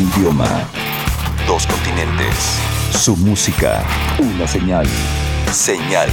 Idioma. Dos continentes. Su música. Una señal. Señal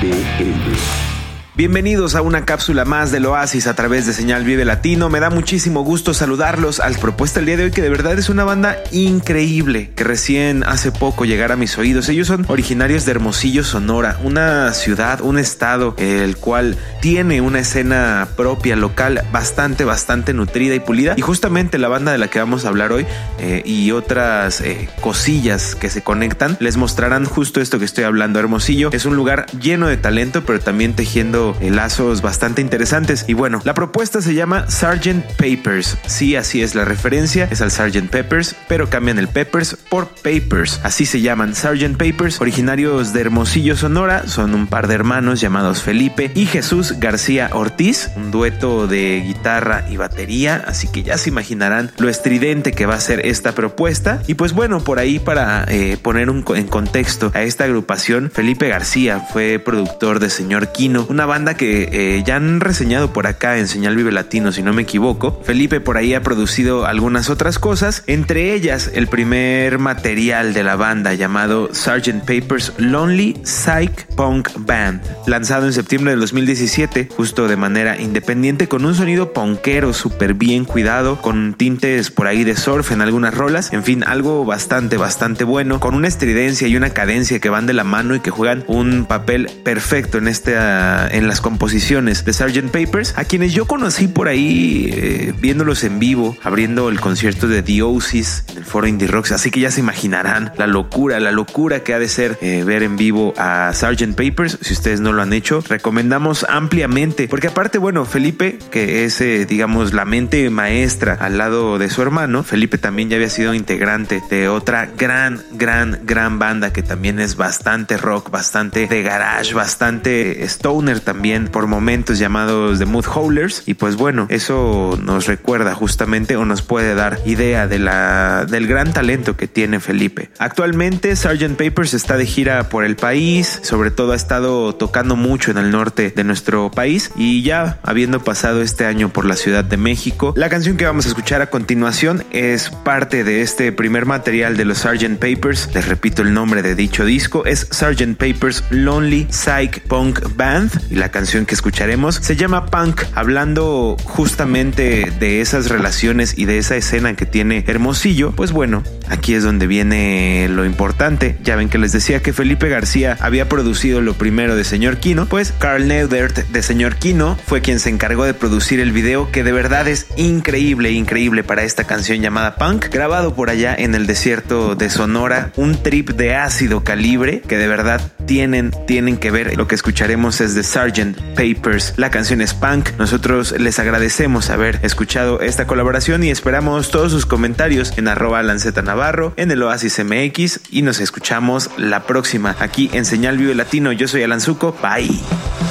BL. Bienvenidos a una cápsula más del Oasis a través de Señal Vive Latino. Me da muchísimo gusto saludarlos al propuesta el día de hoy que de verdad es una banda increíble que recién hace poco llegara a mis oídos. Ellos son originarios de Hermosillo, Sonora, una ciudad, un estado el cual tiene una escena propia local bastante, bastante nutrida y pulida. Y justamente la banda de la que vamos a hablar hoy eh, y otras eh, cosillas que se conectan les mostrarán justo esto que estoy hablando. Hermosillo es un lugar lleno de talento, pero también tejiendo lazos bastante interesantes. Y bueno, la propuesta se llama Sgt. Papers. Sí, así es la referencia, es al Sgt. Peppers, pero cambian el Peppers por Papers. Así se llaman Sgt. Papers, originarios de Hermosillo, Sonora. Son un par de hermanos llamados Felipe y Jesús García Ortiz, un dueto de guitarra y batería. Así que ya se imaginarán lo estridente que va a ser esta propuesta. Y pues bueno, por ahí para eh, poner un, en contexto a esta agrupación, Felipe García fue productor de Señor Kino, una banda banda que eh, ya han reseñado por acá en Señal Vive Latino, si no me equivoco. Felipe por ahí ha producido algunas otras cosas, entre ellas el primer material de la banda llamado Sgt. Papers Lonely Psych Punk Band, lanzado en septiembre del 2017, justo de manera independiente, con un sonido punkero súper bien cuidado, con tintes por ahí de surf en algunas rolas, en fin, algo bastante, bastante bueno, con una estridencia y una cadencia que van de la mano y que juegan un papel perfecto en esta en las composiciones de Sgt. Papers, a quienes yo conocí por ahí eh, viéndolos en vivo, abriendo el concierto de The Oasis en el foro Indie Rocks. Así que ya se imaginarán la locura, la locura que ha de ser eh, ver en vivo a Sgt. Papers. Si ustedes no lo han hecho, recomendamos ampliamente, porque aparte, bueno, Felipe, que es, eh, digamos, la mente maestra al lado de su hermano, Felipe también ya había sido integrante de otra gran, gran, gran banda que también es bastante rock, bastante de garage, bastante stoner también por momentos llamados The Mood Howlers. Y pues bueno, eso nos recuerda justamente o nos puede dar idea de la, del gran talento que tiene Felipe. Actualmente Sgt. Papers está de gira por el país, sobre todo ha estado tocando mucho en el norte de nuestro país y ya habiendo pasado este año por la Ciudad de México, la canción que vamos a escuchar a continuación es parte de este primer material de los Sgt. Papers. Les repito el nombre de dicho disco, es Sgt. Papers Lonely Psych Punk Band la canción que escucharemos se llama Punk, hablando justamente de esas relaciones y de esa escena que tiene Hermosillo. Pues bueno, aquí es donde viene lo importante. Ya ven que les decía que Felipe García había producido lo primero de Señor Kino, pues Carl Neudert de Señor Kino fue quien se encargó de producir el video que de verdad es increíble, increíble para esta canción llamada Punk, grabado por allá en el desierto de Sonora, un trip de ácido calibre que de verdad tienen, tienen que ver. Lo que escucharemos es de Sgt. Papers. La canción es punk. Nosotros les agradecemos haber escuchado esta colaboración y esperamos todos sus comentarios en arroba lanceta navarro, en el Oasis MX y nos escuchamos la próxima aquí en Señal Vive Latino. Yo soy Alan Zuko. Bye.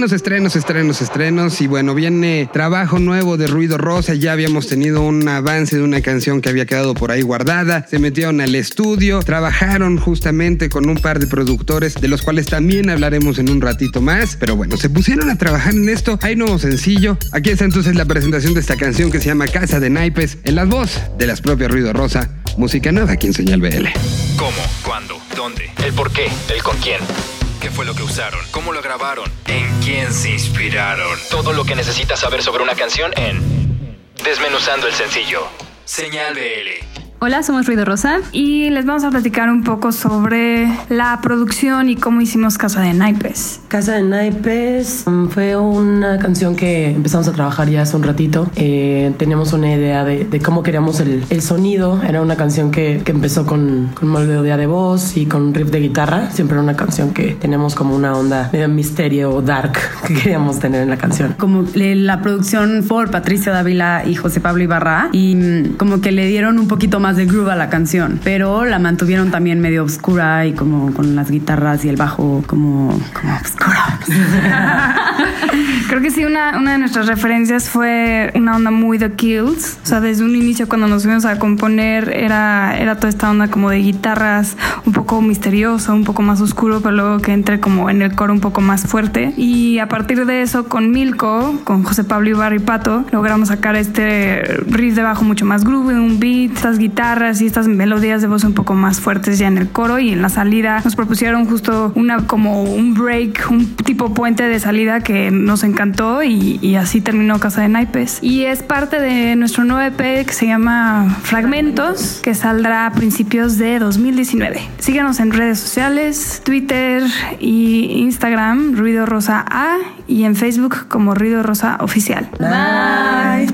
Estrenos, estrenos, estrenos, estrenos. Y bueno, viene trabajo nuevo de Ruido Rosa. Ya habíamos tenido un avance de una canción que había quedado por ahí guardada. Se metieron al estudio, trabajaron justamente con un par de productores, de los cuales también hablaremos en un ratito más. Pero bueno, se pusieron a trabajar en esto. Hay nuevo sencillo. Aquí está entonces la presentación de esta canción que se llama Casa de Naipes, en las voz de las propias Ruido Rosa. Música nueva aquí en Señal BL. ¿Cómo? ¿Cuándo? ¿Dónde? ¿El por qué? ¿El con quién? ¿Qué fue lo que usaron? ¿Cómo lo grabaron? ¿En quién se inspiraron? Todo lo que necesitas saber sobre una canción en Desmenuzando el sencillo. Señal BL. Hola, somos Ruido Rosa y les vamos a platicar un poco sobre la producción y cómo hicimos Casa de Naipes. Casa de Naipes um, fue una canción que empezamos a trabajar ya hace un ratito. Eh, teníamos una idea de, de cómo queríamos el, el, sonido. Era una canción que, que empezó con, con melodía de voz y con riff de guitarra. Siempre era una canción que tenemos como una onda de misterio dark que queríamos tener en la canción. Como la producción por Patricia Dávila y José Pablo Ibarra y mm, como que le dieron un poquito más de groove a la canción, pero la mantuvieron también medio oscura y como con las guitarras y el bajo como, como. Creo que sí, una, una de nuestras referencias fue una onda muy The Kills. O sea, desde un inicio cuando nos fuimos a componer era, era toda esta onda como de guitarras un poco misteriosa, un poco más oscuro, pero luego que entre como en el coro un poco más fuerte. Y a partir de eso, con Milko, con José Pablo Ibarra y Pato, logramos sacar este riff de bajo mucho más groove, un beat, estas guitarras y estas melodías de voz un poco más fuertes ya en el coro y en la salida nos propusieron justo una como un break, un tipo puente de salida que nos encantó y, y así terminó Casa de Naipes. Y es parte de nuestro nuevo EP que se llama Fragmentos, que saldrá a principios de 2019. Síganos en redes sociales, Twitter y Instagram, Ruido Rosa A, y en Facebook como Ruido Rosa Oficial. Bye.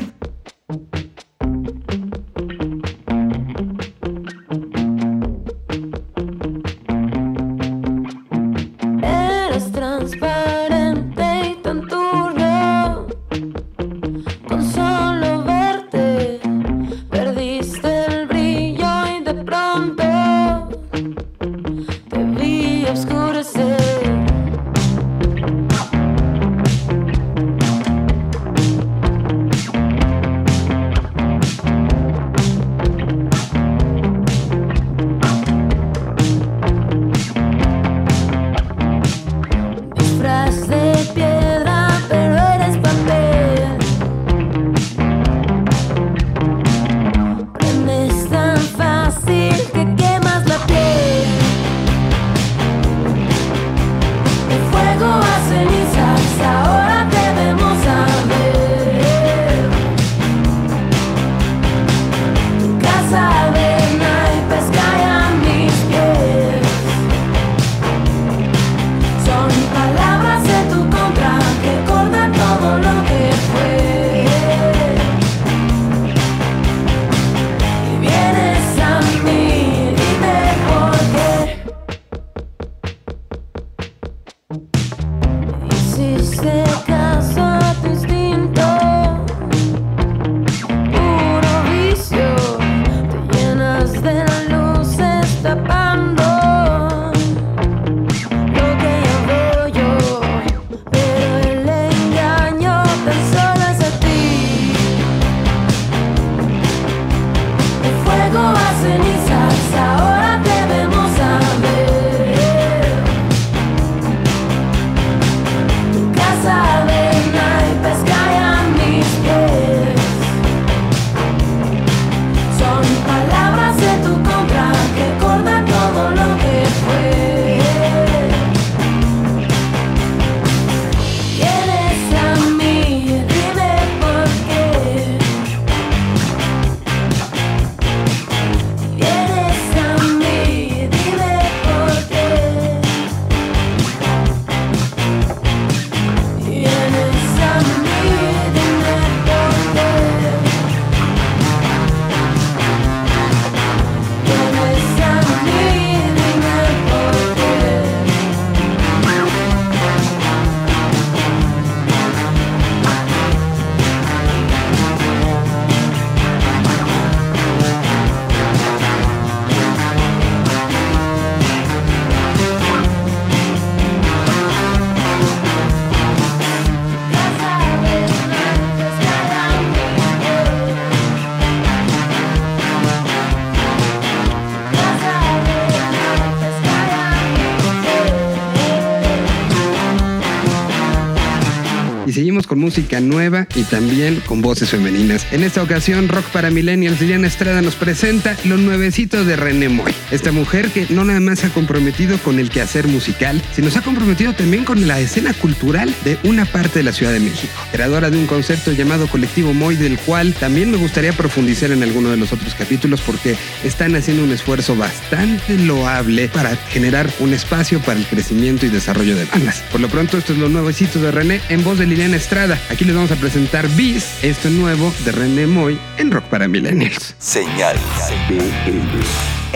Música nueva y también con voces femeninas. En esta ocasión, Rock para Millennials, Liliana Estrada nos presenta los nuevecitos de René Moy. Esta mujer que no nada más se ha comprometido con el quehacer musical, sino se ha comprometido también con la escena cultural de una parte de la Ciudad de México. Creadora de un concepto llamado Colectivo Moy, del cual también me gustaría profundizar en alguno de los otros capítulos porque están haciendo un esfuerzo bastante loable para generar un espacio para el crecimiento y desarrollo de bandas. Por lo pronto, esto es lo nuevecito de René en voz de Liliana Estrada. Aquí les vamos a presentar Bis, esto nuevo de René Moy en Rock para Millennials. Señal.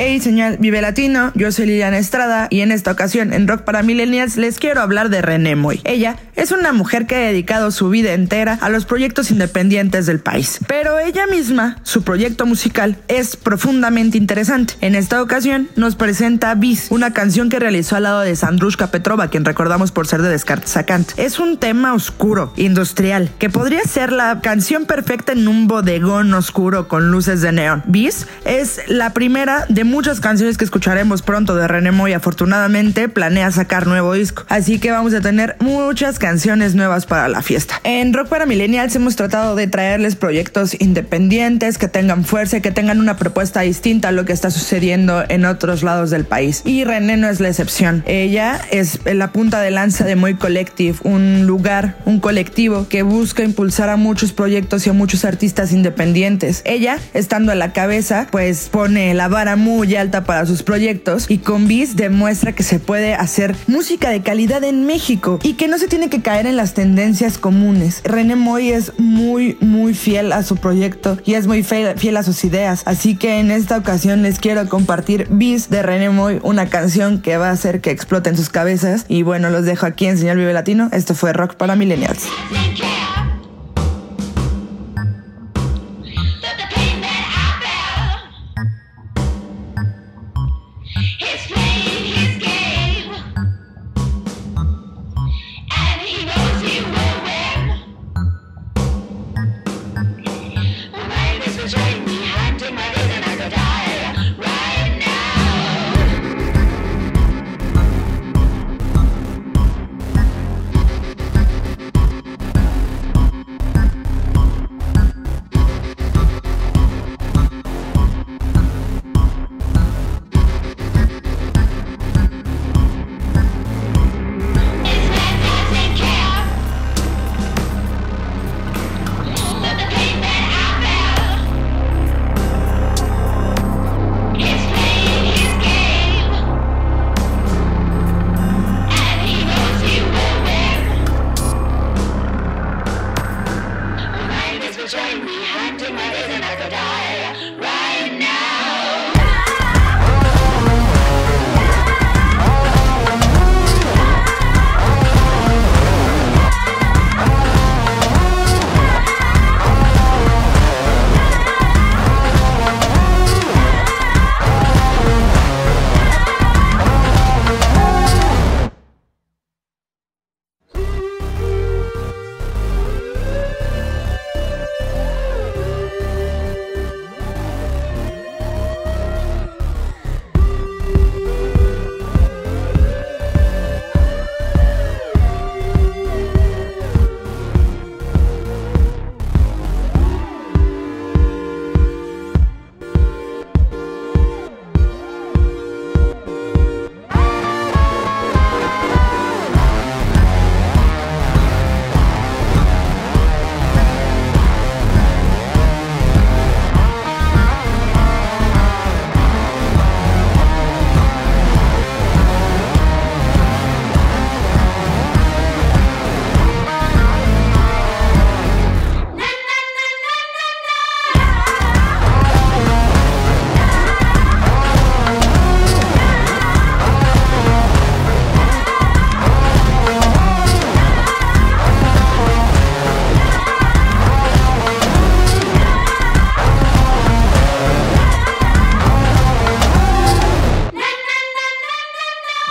Hey, señal Vive Latino, yo soy Liliana Estrada y en esta ocasión en Rock para Millennials les quiero hablar de René Moy. Ella es una mujer que ha dedicado su vida entera a los proyectos independientes del país, pero ella misma, su proyecto musical, es profundamente interesante. En esta ocasión nos presenta Bis, una canción que realizó al lado de Sandrushka Petrova, quien recordamos por ser de Descartes a Kant. Es un tema oscuro, industrial, que podría ser la canción perfecta en un bodegón oscuro con luces de neón. Bis es la primera de muchas canciones que escucharemos pronto de René Moy. Afortunadamente planea sacar nuevo disco, así que vamos a tener muchas canciones nuevas para la fiesta. En Rock para Millennials hemos tratado de traerles proyectos independientes que tengan fuerza que tengan una propuesta distinta a lo que está sucediendo en otros lados del país. Y René no es la excepción. Ella es la punta de lanza de Moy Collective, un lugar, un colectivo que busca impulsar a muchos proyectos y a muchos artistas independientes. Ella, estando a la cabeza, pues pone la vara muy alta para sus proyectos y con Bis demuestra que se puede hacer música de calidad en México y que no se tiene que caer en las tendencias comunes. René Moy es muy, muy fiel a su proyecto y es muy fiel a sus ideas. Así que en esta ocasión les quiero compartir Bis de René Moy, una canción que va a hacer que exploten sus cabezas. Y bueno, los dejo aquí en Señal Vive Latino. Esto fue Rock para Millennials.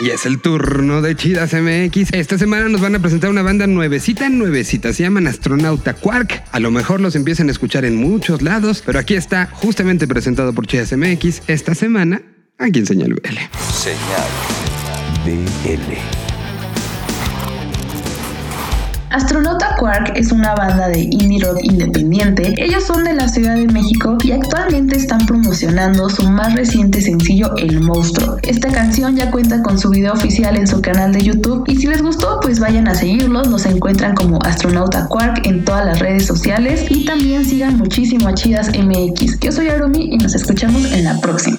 Y es el turno de Chidas MX. Esta semana nos van a presentar una banda nuevecita, nuevecita. Se llaman Astronauta Quark. A lo mejor los empiezan a escuchar en muchos lados, pero aquí está justamente presentado por Chidas MX esta semana aquí en Señal BL. Señal. BL. Astronauta Quark es una banda de indie rock independiente. Ellos son de la Ciudad de México y actualmente están promocionando su más reciente sencillo El Monstruo. Esta canción ya cuenta con su video oficial en su canal de YouTube y si les gustó pues vayan a seguirlos, nos encuentran como Astronauta Quark en todas las redes sociales y también sigan muchísimo a Chidas MX. Yo soy Arumi y nos escuchamos en la próxima.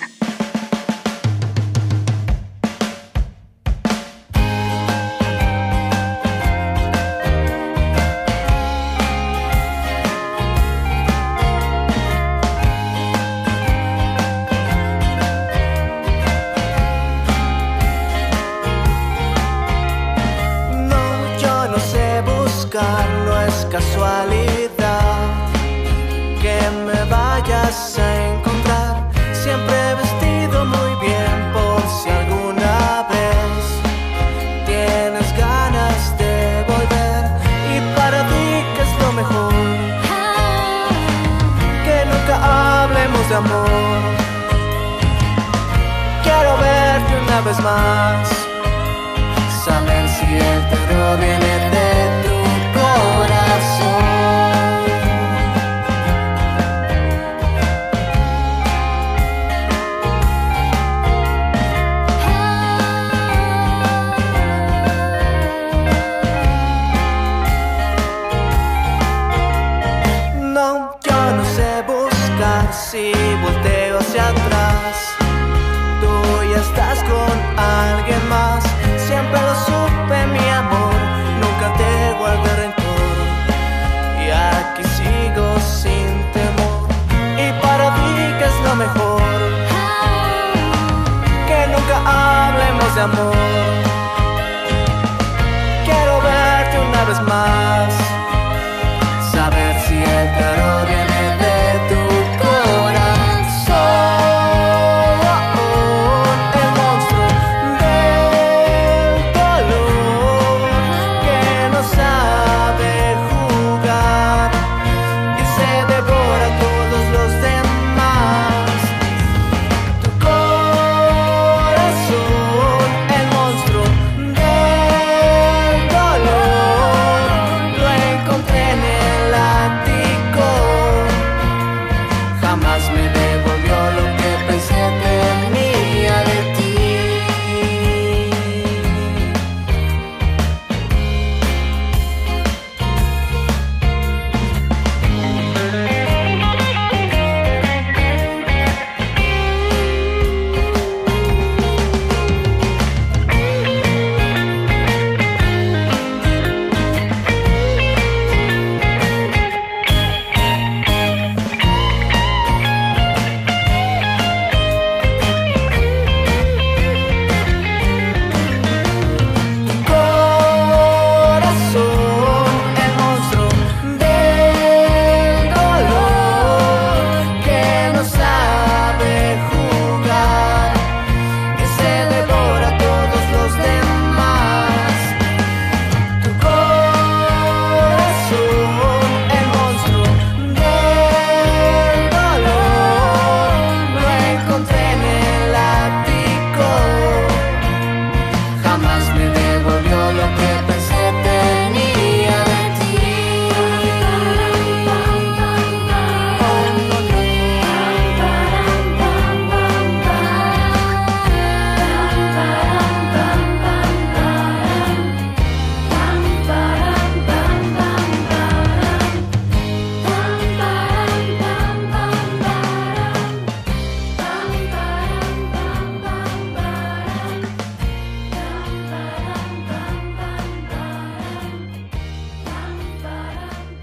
Buscar, no es casualidad que me vayas a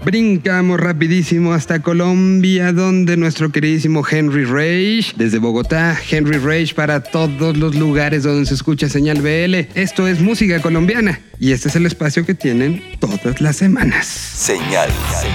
Brincamos rapidísimo hasta Colombia, donde nuestro queridísimo Henry Rage, desde Bogotá, Henry Rage para todos los lugares donde se escucha señal BL. Esto es música colombiana y este es el espacio que tienen todas las semanas. Señal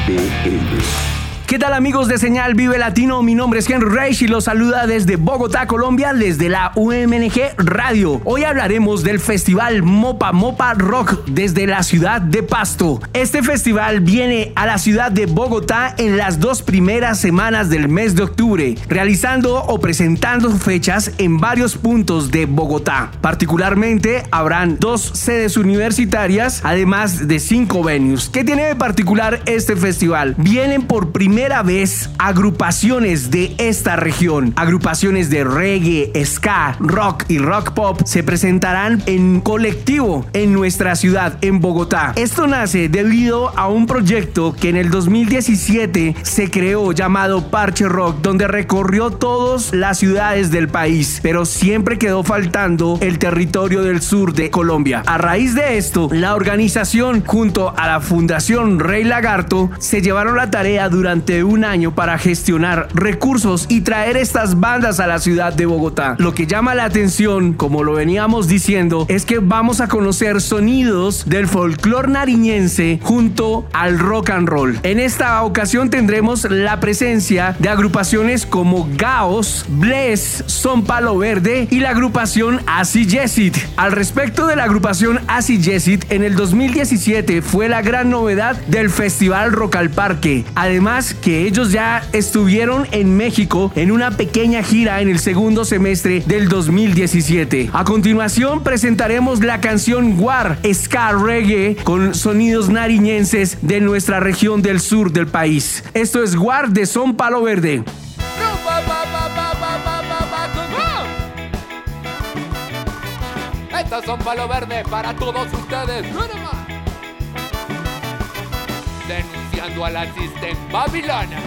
BL. ¿Qué tal amigos de Señal Vive Latino? Mi nombre es Henry Reich y los saluda desde Bogotá, Colombia, desde la UMNG Radio. Hoy hablaremos del festival Mopa Mopa Rock desde la ciudad de Pasto. Este festival viene a la ciudad de Bogotá en las dos primeras semanas del mes de octubre, realizando o presentando fechas en varios puntos de Bogotá. Particularmente habrán dos sedes universitarias, además de cinco venues. ¿Qué tiene de particular este festival? Vienen por primera vez agrupaciones de esta región, agrupaciones de reggae, ska, rock y rock pop se presentarán en colectivo en nuestra ciudad, en Bogotá. Esto nace debido a un proyecto que en el 2017 se creó llamado Parche Rock, donde recorrió todas las ciudades del país, pero siempre quedó faltando el territorio del sur de Colombia. A raíz de esto, la organización junto a la Fundación Rey Lagarto se llevaron la tarea durante un año para gestionar recursos y traer estas bandas a la ciudad de Bogotá. Lo que llama la atención, como lo veníamos diciendo, es que vamos a conocer sonidos del folclore nariñense junto al rock and roll. En esta ocasión tendremos la presencia de agrupaciones como Gaos, Bless, Son Palo Verde y la agrupación Asi Yesit. Al respecto de la agrupación Asi Yesit, en el 2017 fue la gran novedad del Festival Rock al Parque. Además, que ellos ya estuvieron en México en una pequeña gira en el segundo semestre del 2017. A continuación presentaremos la canción War, Ska Reggae, con sonidos nariñenses de nuestra región del sur del país. Esto es War de Son Palo Verde. Estas son palo verde para todos ustedes. A la Babilona.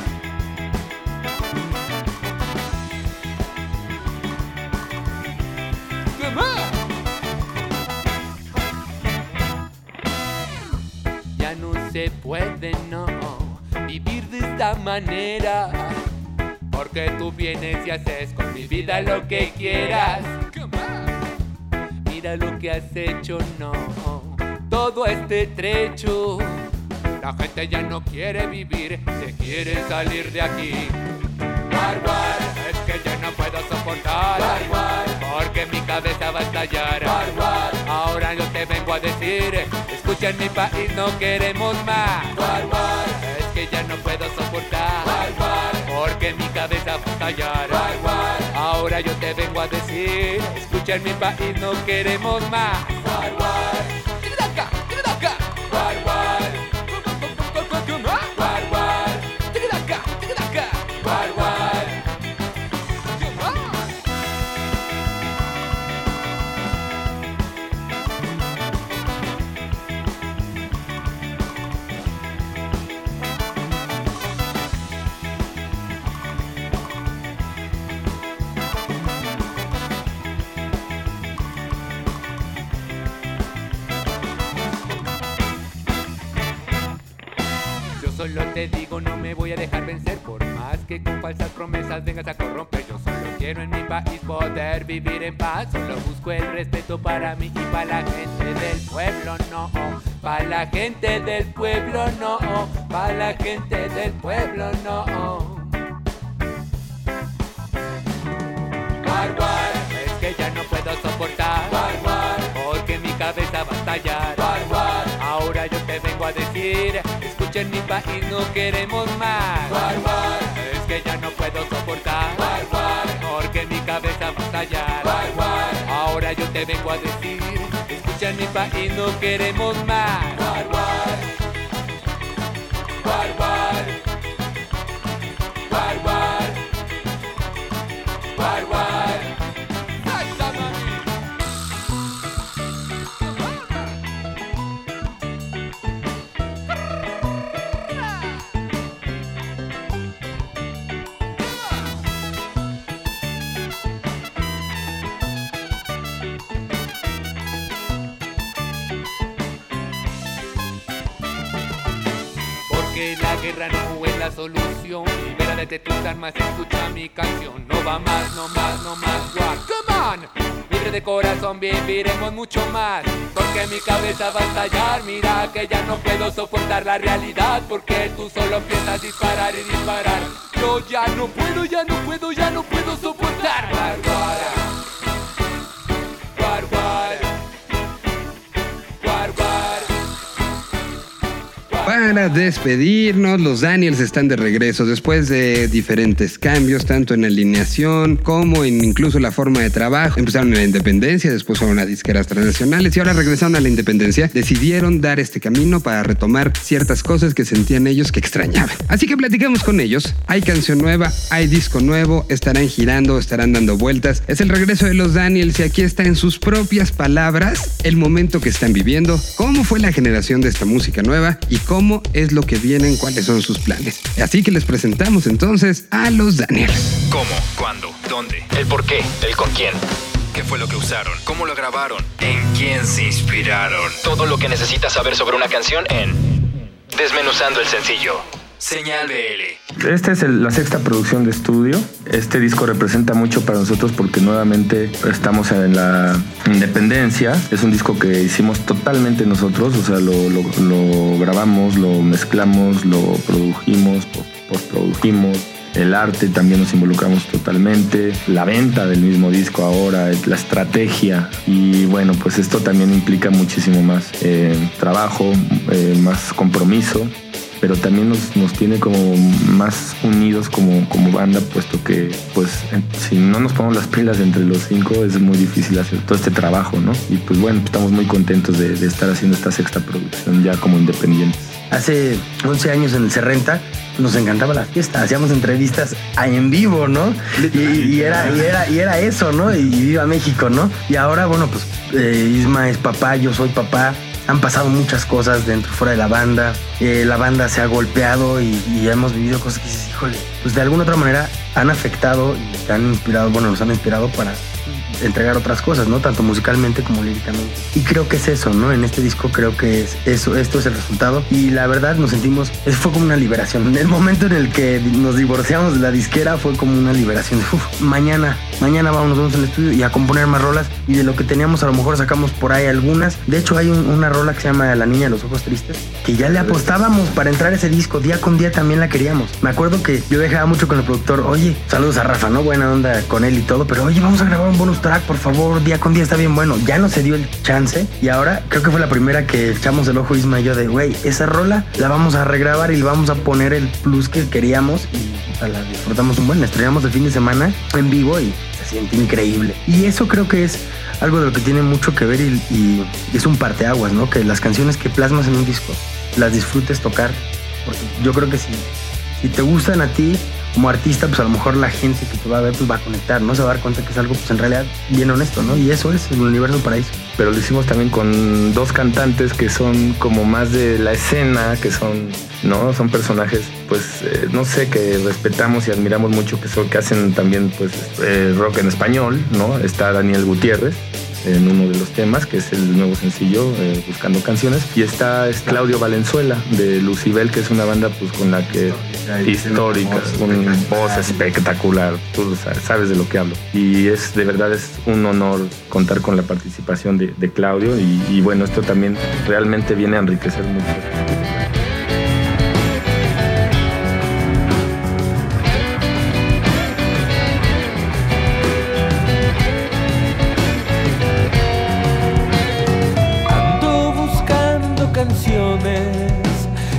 Ya no se puede, no, vivir de esta manera. Porque tú vienes y haces con mi vida lo que quieras. Mira lo que has hecho, no. Todo este trecho. La gente ya no quiere vivir, se quiere salir de aquí. War, war, es que ya no puedo soportar. War, porque mi cabeza va a estallar. Ahora yo te vengo a decir, escucha en mi país no queremos más. Es que ya no puedo soportar. Porque mi cabeza va a estallar. Ahora yo te vengo a decir, escucha en mi país no queremos más. War, war, con falsas promesas vengas a corromper. Yo solo quiero en mi país poder vivir en paz. Solo busco el respeto para mí y para la gente del pueblo, no. Para la gente del pueblo, no. Para la gente del pueblo, no. War, es que ya no puedo soportar. War, porque mi cabeza va a estallar. Ahora yo te vengo a decir, escucha en mi país no queremos más. War, war, es que ya no puedo soportar. War, porque mi cabeza va a estallar. Ahora yo te vengo a decir, escucha en mi país no queremos más. Que la guerra no es la solución. Libera de tus armas, escucha mi canción. No va más, no más, no más, war. Come on. Libre de corazón viviremos mucho más. Porque mi cabeza va a estallar. Mira que ya no puedo soportar la realidad. Porque tú solo a disparar y disparar. Yo ya no puedo, ya no puedo, ya no puedo soportar. Bárbara. Para despedirnos, los Daniels están de regreso después de diferentes cambios, tanto en alineación como en incluso la forma de trabajo. Empezaron en la independencia, después fueron a disqueras transnacionales y ahora regresaron a la independencia. Decidieron dar este camino para retomar ciertas cosas que sentían ellos que extrañaban. Así que platicamos con ellos. Hay canción nueva, hay disco nuevo, estarán girando, estarán dando vueltas. Es el regreso de los Daniels y aquí está en sus propias palabras el momento que están viviendo, cómo fue la generación de esta música nueva y cómo es lo que vienen, cuáles son sus planes. Así que les presentamos entonces a los Daniels. ¿Cómo? ¿Cuándo? ¿Dónde? ¿El por qué? ¿El con quién? ¿Qué fue lo que usaron? ¿Cómo lo grabaron? ¿En quién se inspiraron? Todo lo que necesitas saber sobre una canción en Desmenuzando el sencillo. Señal BL. Esta es el- la sexta producción de estudio. Este disco representa mucho para nosotros porque nuevamente estamos en la independencia. Es un disco que hicimos totalmente nosotros, o sea, lo, lo- lo grabamos, lo mezclamos, lo produjimos, po- postprodujimos. El arte también nos involucramos totalmente, la venta del mismo disco ahora, la estrategia y bueno, pues esto también implica muchísimo más eh, trabajo, eh, más compromiso pero también nos, nos tiene como más unidos como, como banda, puesto que pues si no nos ponemos las pilas entre los cinco es muy difícil hacer todo este trabajo, ¿no? Y pues bueno, estamos muy contentos de, estar haciendo esta sexta producción ya como independientes. Hace 11 años en el Cerrenta nos encantaba la fiesta, hacíamos entrevistas en vivo, ¿no? Y, y era, y, era, y era eso, ¿no? Y viva México, ¿no? Y ahora, bueno, pues eh, Isma es papá, yo soy papá. Han pasado muchas cosas dentro y fuera de la banda. Eh, la banda se ha golpeado y, hemos vivido cosas que dices, híjole, pues de alguna otra manera han afectado y han inspirado, bueno, nos han inspirado para entregar otras cosas, ¿no? Tanto musicalmente como líricamente. Y creo que es eso, ¿no? En este disco creo que es eso, esto es el resultado. Y la verdad nos sentimos, es- fue como una liberación. En el momento en el que nos divorciamos de la disquera fue como una liberación. "Uf, mañana, mañana vamos, vamos al estudio y a componer más rolas. Y de lo que teníamos a lo mejor sacamos por ahí algunas. De hecho hay un- una rola que se llama La Niña de los Ojos Tristes, que ya le apostábamos para entrar a ese disco. Día con día también la queríamos. Me acuerdo que yo dejaba mucho con el productor, oye, saludos a Rafa, ¿no? Buena onda con él y todo, pero oye, vamos a grabar un bonus track, por favor, día con día está bien bueno. Ya no se dio el chance y ahora creo que fue la primera que echamos el ojo Isma y yo de, güey, esa rola la vamos a regrabar y le vamos a poner el plus que queríamos y la disfrutamos un buen. Estrenamos el fin de semana en vivo y se siente increíble. Y eso creo que es algo de lo que tiene mucho que ver y, y es un parteaguas, ¿no? Que las canciones que plasmas en un disco las disfrutes tocar. Porque yo creo que si, si te gustan a ti como artista, pues a lo mejor la gente que te va a ver pues va a conectar, ¿no? Se va a dar cuenta que es algo pues en realidad bien honesto, ¿no? Y eso es el universo paraíso. Pero lo hicimos también con dos cantantes que son como más de la escena, que son, ¿no? Son personajes, pues, eh, no sé, que respetamos y admiramos mucho, que son, que hacen también, pues, eh, rock en español, ¿no? Está Daniel Gutiérrez en uno de los temas, que es el nuevo sencillo, eh, Buscando Canciones, y está es Claudio Valenzuela de Lucibel, que es una banda pues con la que histórica, una voz espectacular, tú sa- sabes de lo que hablo. Y es de verdad es un honor contar con la participación de, de Claudio y, y bueno, esto también realmente viene a enriquecer mucho.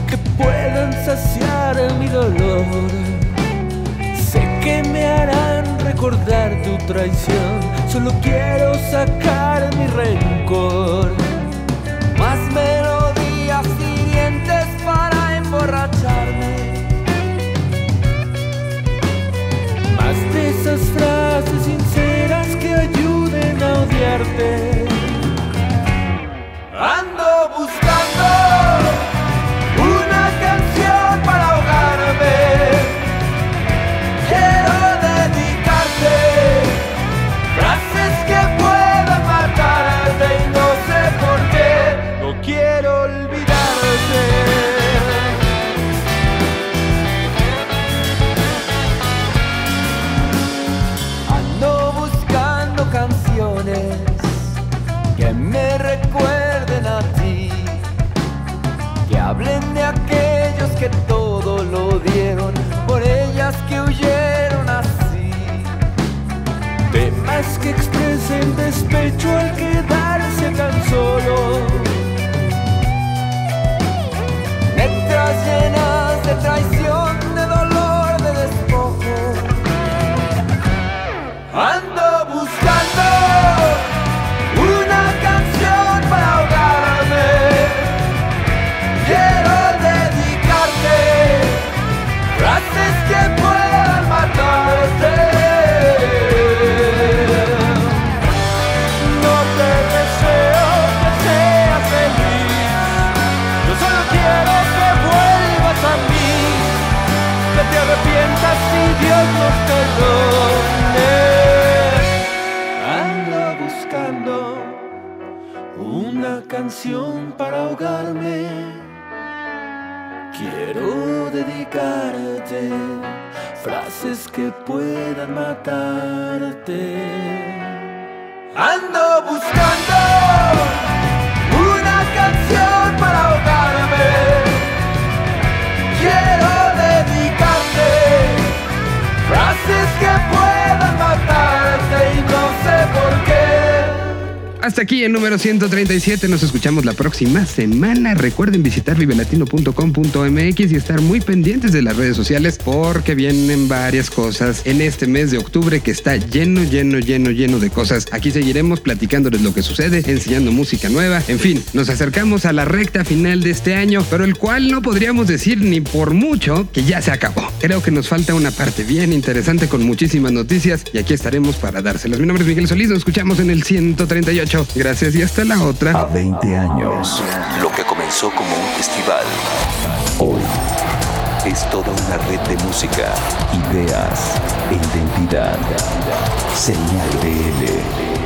Que puedan saciar mi dolor. Sé que me harán recordar tu traición. Solo quiero sacar mi rencor. Más melodías hirientes para emborracharme. Más de esas frases sinceras que ayuden a odiarte. Ando Ando buscando Hasta aquí el número 137. Nos escuchamos la próxima semana. Recuerden visitar vivelatino.com.mx y estar muy pendientes de las redes sociales porque vienen varias cosas en este mes de octubre que está lleno, lleno, lleno, lleno de cosas. Aquí seguiremos platicándoles lo que sucede, enseñando música nueva. En fin, nos acercamos a la recta final de este año, pero el cual no podríamos decir ni por mucho que ya se acabó. Creo que nos falta una parte bien interesante con muchísimas noticias y aquí estaremos para dárselas. Mi nombre es Miguel Solís. Nos escuchamos en el 138. Gracias y hasta la otra. A 20 años. Lo que comenzó como un festival Hoy es toda una red de música, ideas identidad. Señal BL.